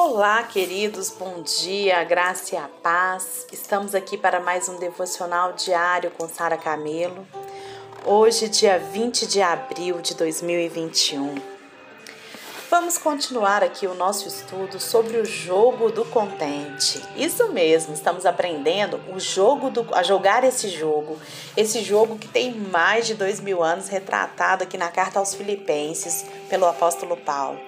Olá, queridos, bom dia, graça e a paz. Estamos aqui para mais um devocional diário com Sara Camelo. Hoje, dia 20 de abril de 2021. Vamos continuar aqui o nosso estudo sobre o jogo do contente. Isso mesmo, estamos aprendendo o jogo do, a jogar esse jogo. Esse jogo que tem mais de dois mil anos retratado aqui na carta aos Filipenses pelo apóstolo Paulo.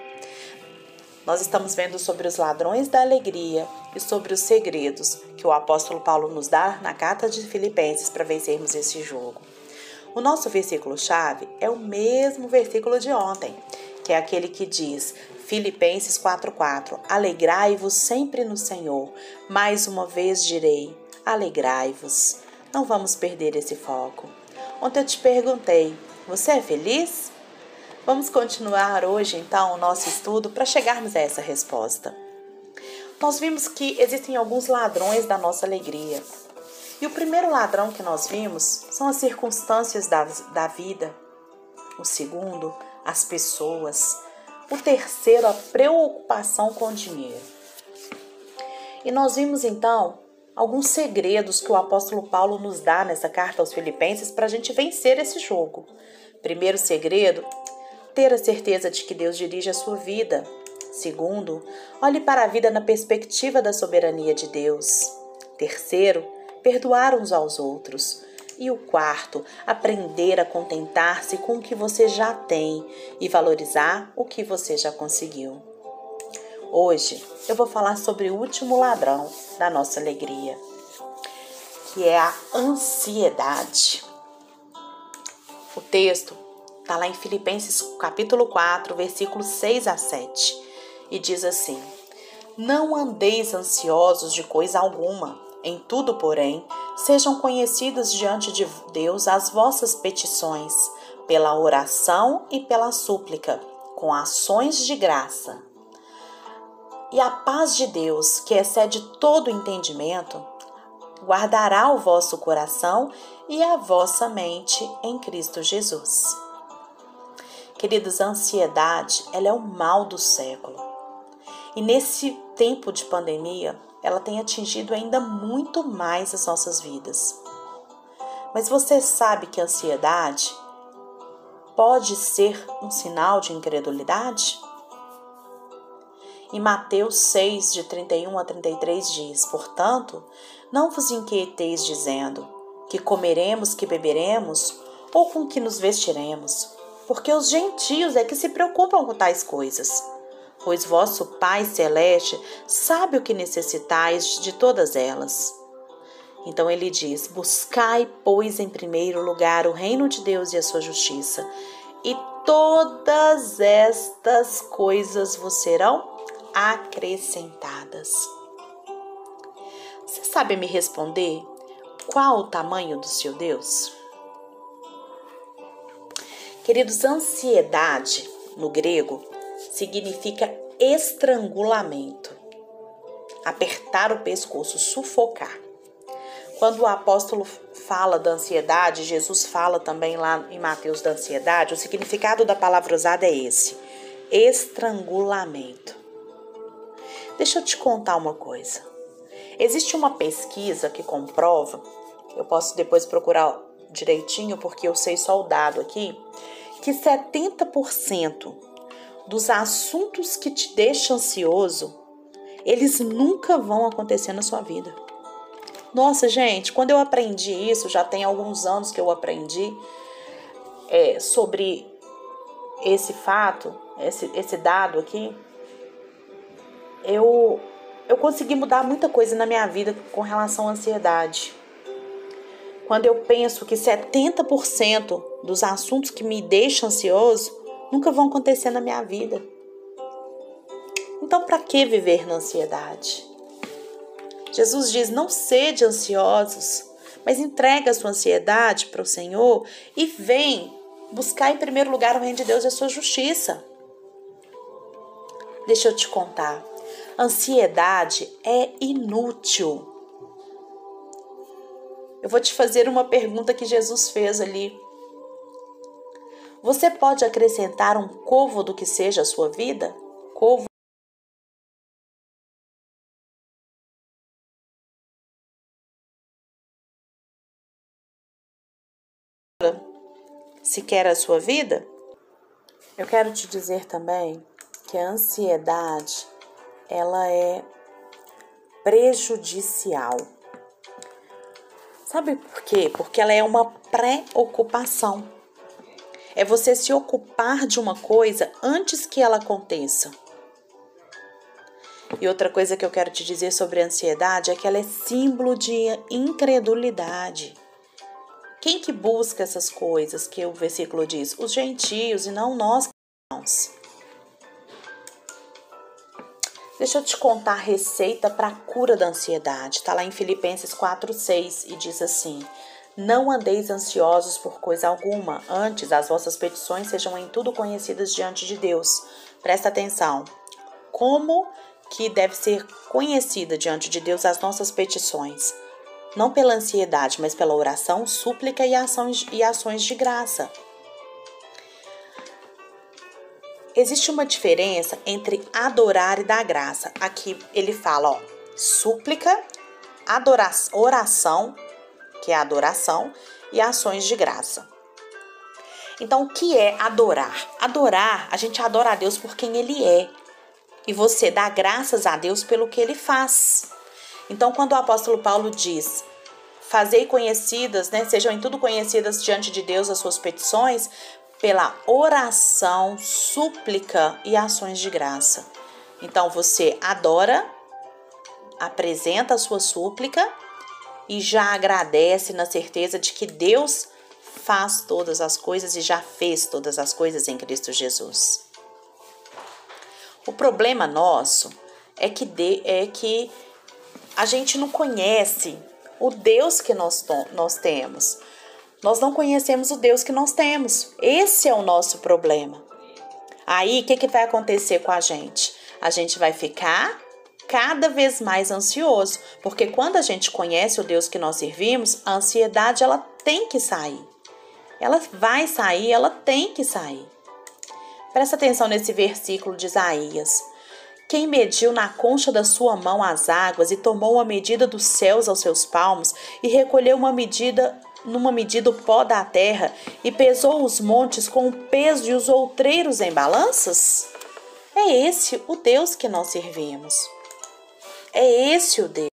Nós estamos vendo sobre os ladrões da alegria e sobre os segredos que o apóstolo Paulo nos dá na carta de Filipenses para vencermos esse jogo. O nosso versículo-chave é o mesmo versículo de ontem, que é aquele que diz, Filipenses 4,4: Alegrai-vos sempre no Senhor. Mais uma vez direi: alegrai-vos. Não vamos perder esse foco. Ontem eu te perguntei: você é feliz? Vamos continuar hoje então o nosso estudo para chegarmos a essa resposta. Nós vimos que existem alguns ladrões da nossa alegria. E o primeiro ladrão que nós vimos são as circunstâncias da, da vida. O segundo, as pessoas. O terceiro, a preocupação com o dinheiro. E nós vimos então alguns segredos que o apóstolo Paulo nos dá nessa carta aos Filipenses para a gente vencer esse jogo. Primeiro segredo ter a certeza de que Deus dirige a sua vida. Segundo, olhe para a vida na perspectiva da soberania de Deus. Terceiro, perdoar uns aos outros. E o quarto, aprender a contentar-se com o que você já tem e valorizar o que você já conseguiu. Hoje eu vou falar sobre o último ladrão da nossa alegria, que é a ansiedade. O texto Está lá em Filipenses capítulo 4, versículos 6 a 7. E diz assim: Não andeis ansiosos de coisa alguma. Em tudo, porém, sejam conhecidas diante de Deus as vossas petições, pela oração e pela súplica, com ações de graça. E a paz de Deus, que excede todo entendimento, guardará o vosso coração e a vossa mente em Cristo Jesus. Queridos, a ansiedade, ela é o mal do século. E nesse tempo de pandemia, ela tem atingido ainda muito mais as nossas vidas. Mas você sabe que a ansiedade pode ser um sinal de incredulidade? Em Mateus 6, de 31 a 33 diz: Portanto, não vos inquieteis dizendo que comeremos, que beberemos, ou com que nos vestiremos porque os gentios é que se preocupam com tais coisas. Pois vosso Pai Celeste sabe o que necessitais de todas elas. Então ele diz: Buscai, pois, em primeiro lugar o reino de Deus e a sua justiça, e todas estas coisas vos serão acrescentadas. Você sabe me responder qual o tamanho do seu Deus? Queridos, ansiedade no grego significa estrangulamento, apertar o pescoço, sufocar. Quando o apóstolo fala da ansiedade, Jesus fala também lá em Mateus da ansiedade, o significado da palavra usada é esse: estrangulamento. Deixa eu te contar uma coisa. Existe uma pesquisa que comprova, eu posso depois procurar direitinho porque eu sei só o dado aqui, que 70% dos assuntos que te deixam ansioso, eles nunca vão acontecer na sua vida. Nossa, gente, quando eu aprendi isso, já tem alguns anos que eu aprendi é, sobre esse fato, esse, esse dado aqui, eu, eu consegui mudar muita coisa na minha vida com relação à ansiedade quando eu penso que 70% dos assuntos que me deixam ansioso nunca vão acontecer na minha vida. Então, para que viver na ansiedade? Jesus diz: não sede ansiosos, mas entrega a sua ansiedade para o Senhor e vem buscar em primeiro lugar o reino de Deus e a sua justiça. Deixa eu te contar. Ansiedade é inútil eu vou te fazer uma pergunta que Jesus fez ali. Você pode acrescentar um covo do que seja a sua vida? Covo sequer a sua vida? Eu quero te dizer também que a ansiedade ela é prejudicial. Sabe por quê? Porque ela é uma preocupação. É você se ocupar de uma coisa antes que ela aconteça. E outra coisa que eu quero te dizer sobre a ansiedade é que ela é símbolo de incredulidade. Quem que busca essas coisas que o versículo diz? Os gentios e não nós cristãos. Deixa eu te contar a receita para a cura da ansiedade. Está lá em Filipenses 4:6 e diz assim: Não andeis ansiosos por coisa alguma, antes as vossas petições sejam em tudo conhecidas diante de Deus. Presta atenção. Como que deve ser conhecida diante de Deus as nossas petições? Não pela ansiedade, mas pela oração, súplica e ações, e ações de graça. Existe uma diferença entre adorar e dar graça. Aqui ele fala, ó, súplica, adoração, oração, que é adoração, e ações de graça. Então, o que é adorar? Adorar, a gente adora a Deus por quem Ele é. E você dá graças a Deus pelo que Ele faz. Então, quando o apóstolo Paulo diz, fazei conhecidas, né, sejam em tudo conhecidas diante de Deus as suas petições, pela oração, súplica e ações de graça. Então você adora, apresenta a sua súplica e já agradece na certeza de que Deus faz todas as coisas e já fez todas as coisas em Cristo Jesus. O problema nosso é que, de, é que a gente não conhece o Deus que nós, nós temos. Nós não conhecemos o Deus que nós temos. Esse é o nosso problema. Aí, o que, que vai acontecer com a gente? A gente vai ficar cada vez mais ansioso, porque quando a gente conhece o Deus que nós servimos, a ansiedade ela tem que sair. Ela vai sair, ela tem que sair. Presta atenção nesse versículo de Isaías. Quem mediu na concha da sua mão as águas e tomou a medida dos céus aos seus palmos e recolheu uma medida numa medida o pó da terra e pesou os montes com o peso de os outreiros em balanças? É esse o Deus que nós servimos. É esse o Deus.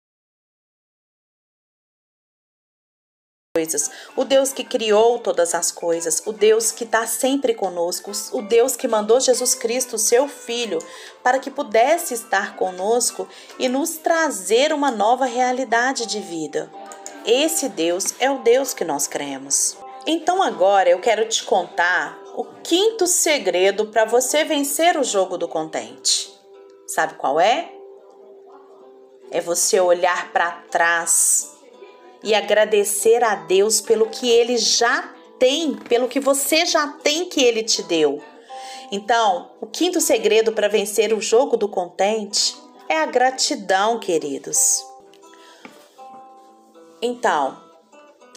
o Deus que criou todas as coisas, o Deus que está sempre conosco, o Deus que mandou Jesus Cristo, seu Filho, para que pudesse estar conosco e nos trazer uma nova realidade de vida. Esse Deus é o Deus que nós cremos. Então agora eu quero te contar o quinto segredo para você vencer o jogo do contente. Sabe qual é? É você olhar para trás e agradecer a Deus pelo que ele já tem, pelo que você já tem que ele te deu. Então, o quinto segredo para vencer o jogo do contente é a gratidão, queridos. Então,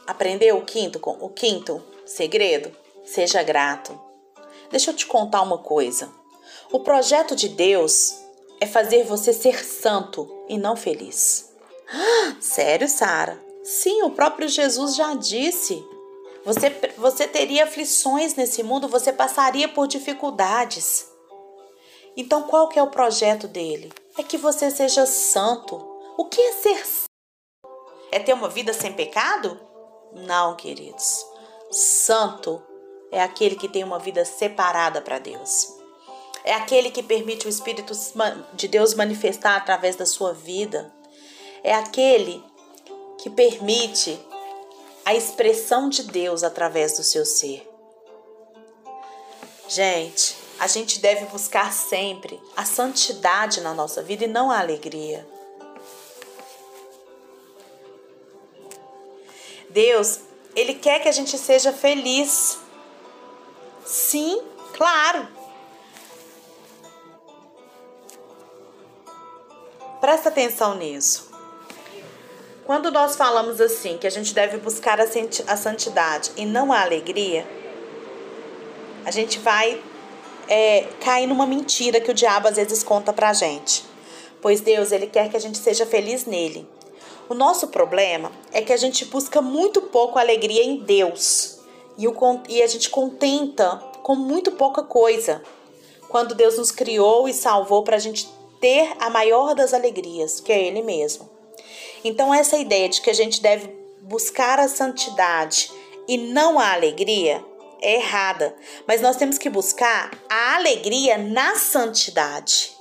aprendeu o quinto, o quinto segredo? Seja grato. Deixa eu te contar uma coisa. O projeto de Deus é fazer você ser santo e não feliz. sério, Sara? Sim, o próprio Jesus já disse. Você, você teria aflições nesse mundo, você passaria por dificuldades. Então, qual que é o projeto dele? É que você seja santo. O que é ser santo? É ter uma vida sem pecado? Não, queridos. Santo é aquele que tem uma vida separada para Deus. É aquele que permite o Espírito de Deus manifestar através da sua vida. É aquele que permite a expressão de Deus através do seu ser. Gente, a gente deve buscar sempre a santidade na nossa vida e não a alegria. Deus, ele quer que a gente seja feliz. Sim, claro. Presta atenção nisso. Quando nós falamos assim, que a gente deve buscar a santidade e não a alegria, a gente vai é, cair numa mentira que o diabo às vezes conta pra gente. Pois Deus, ele quer que a gente seja feliz nele. O nosso problema é que a gente busca muito pouco alegria em Deus e, o, e a gente contenta com muito pouca coisa. Quando Deus nos criou e salvou para a gente ter a maior das alegrias, que é Ele mesmo. Então, essa ideia de que a gente deve buscar a santidade e não a alegria é errada, mas nós temos que buscar a alegria na santidade,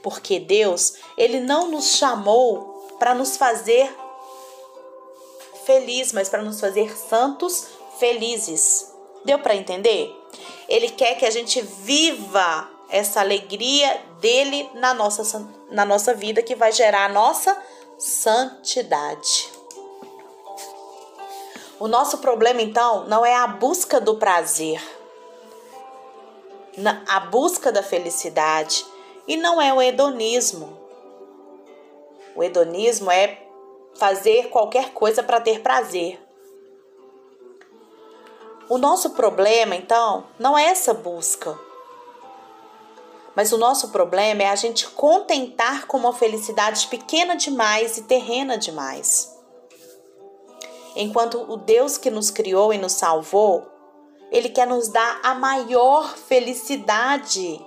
porque Deus, ele não nos chamou para nos fazer feliz, mas para nos fazer santos felizes. Deu para entender? Ele quer que a gente viva essa alegria dele na nossa, na nossa vida que vai gerar a nossa santidade. O nosso problema então não é a busca do prazer, a busca da felicidade e não é o hedonismo. O hedonismo é fazer qualquer coisa para ter prazer. O nosso problema, então, não é essa busca. Mas o nosso problema é a gente contentar com uma felicidade pequena demais e terrena demais. Enquanto o Deus que nos criou e nos salvou, ele quer nos dar a maior felicidade,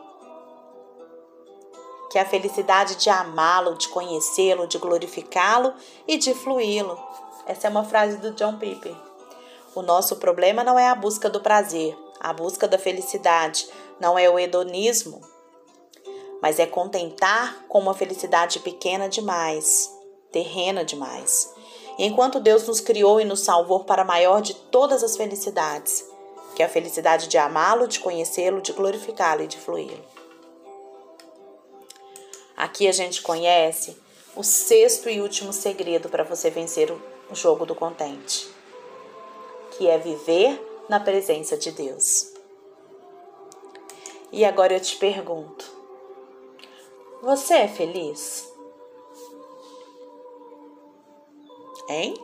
que a felicidade de amá-lo, de conhecê-lo, de glorificá-lo e de fluí-lo. Essa é uma frase do John Piper. O nosso problema não é a busca do prazer, a busca da felicidade, não é o hedonismo, mas é contentar com uma felicidade pequena demais, terrena demais. E enquanto Deus nos criou e nos salvou para a maior de todas as felicidades, que é a felicidade de amá-lo, de conhecê-lo, de glorificá-lo e de fluí-lo. Aqui a gente conhece o sexto e último segredo para você vencer o jogo do contente, que é viver na presença de Deus. E agora eu te pergunto: você é feliz? Hein?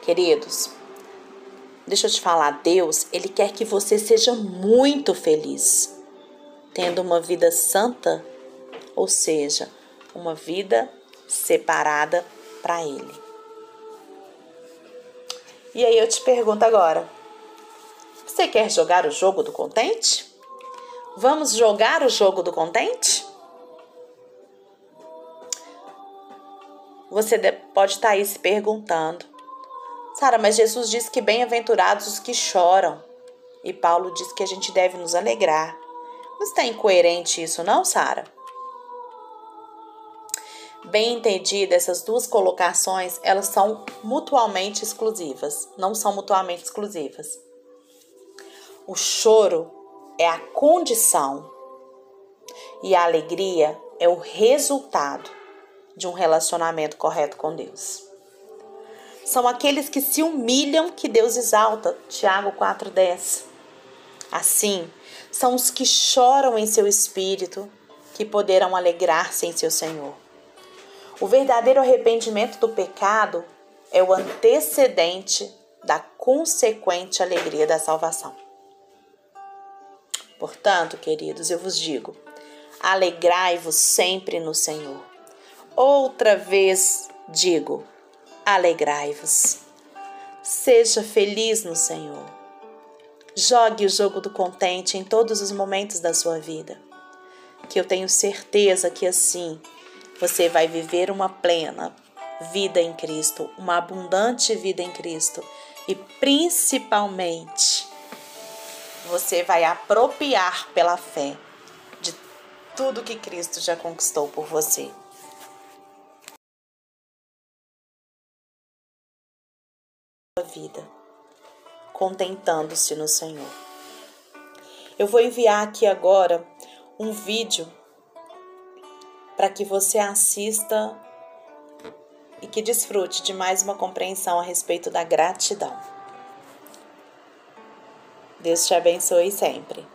Queridos, deixa eu te falar, Deus, ele quer que você seja muito feliz, tendo uma vida santa, ou seja, uma vida separada para ele. E aí eu te pergunto agora, você quer jogar o jogo do contente? Vamos jogar o jogo do contente? Você pode estar tá aí se perguntando: Sara, mas Jesus disse que bem-aventurados os que choram. E Paulo diz que a gente deve nos alegrar. Não está incoerente isso, não, Sara? Bem entendida, essas duas colocações, elas são mutuamente exclusivas, não são mutuamente exclusivas. O choro é a condição e a alegria é o resultado de um relacionamento correto com Deus. São aqueles que se humilham que Deus exalta. Tiago 4,10. Assim, são os que choram em seu espírito que poderão alegrar-se em seu Senhor. O verdadeiro arrependimento do pecado é o antecedente da consequente alegria da salvação. Portanto, queridos, eu vos digo: alegrai-vos sempre no Senhor. Outra vez digo: alegrai-vos. Seja feliz no Senhor. Jogue o jogo do contente em todos os momentos da sua vida. Que eu tenho certeza que assim você vai viver uma plena vida em Cristo, uma abundante vida em Cristo e principalmente você vai apropriar pela fé de tudo que Cristo já conquistou por você. Vida, contentando-se no Senhor. Eu vou enviar aqui agora um vídeo para que você assista e que desfrute de mais uma compreensão a respeito da gratidão. Deus te abençoe sempre.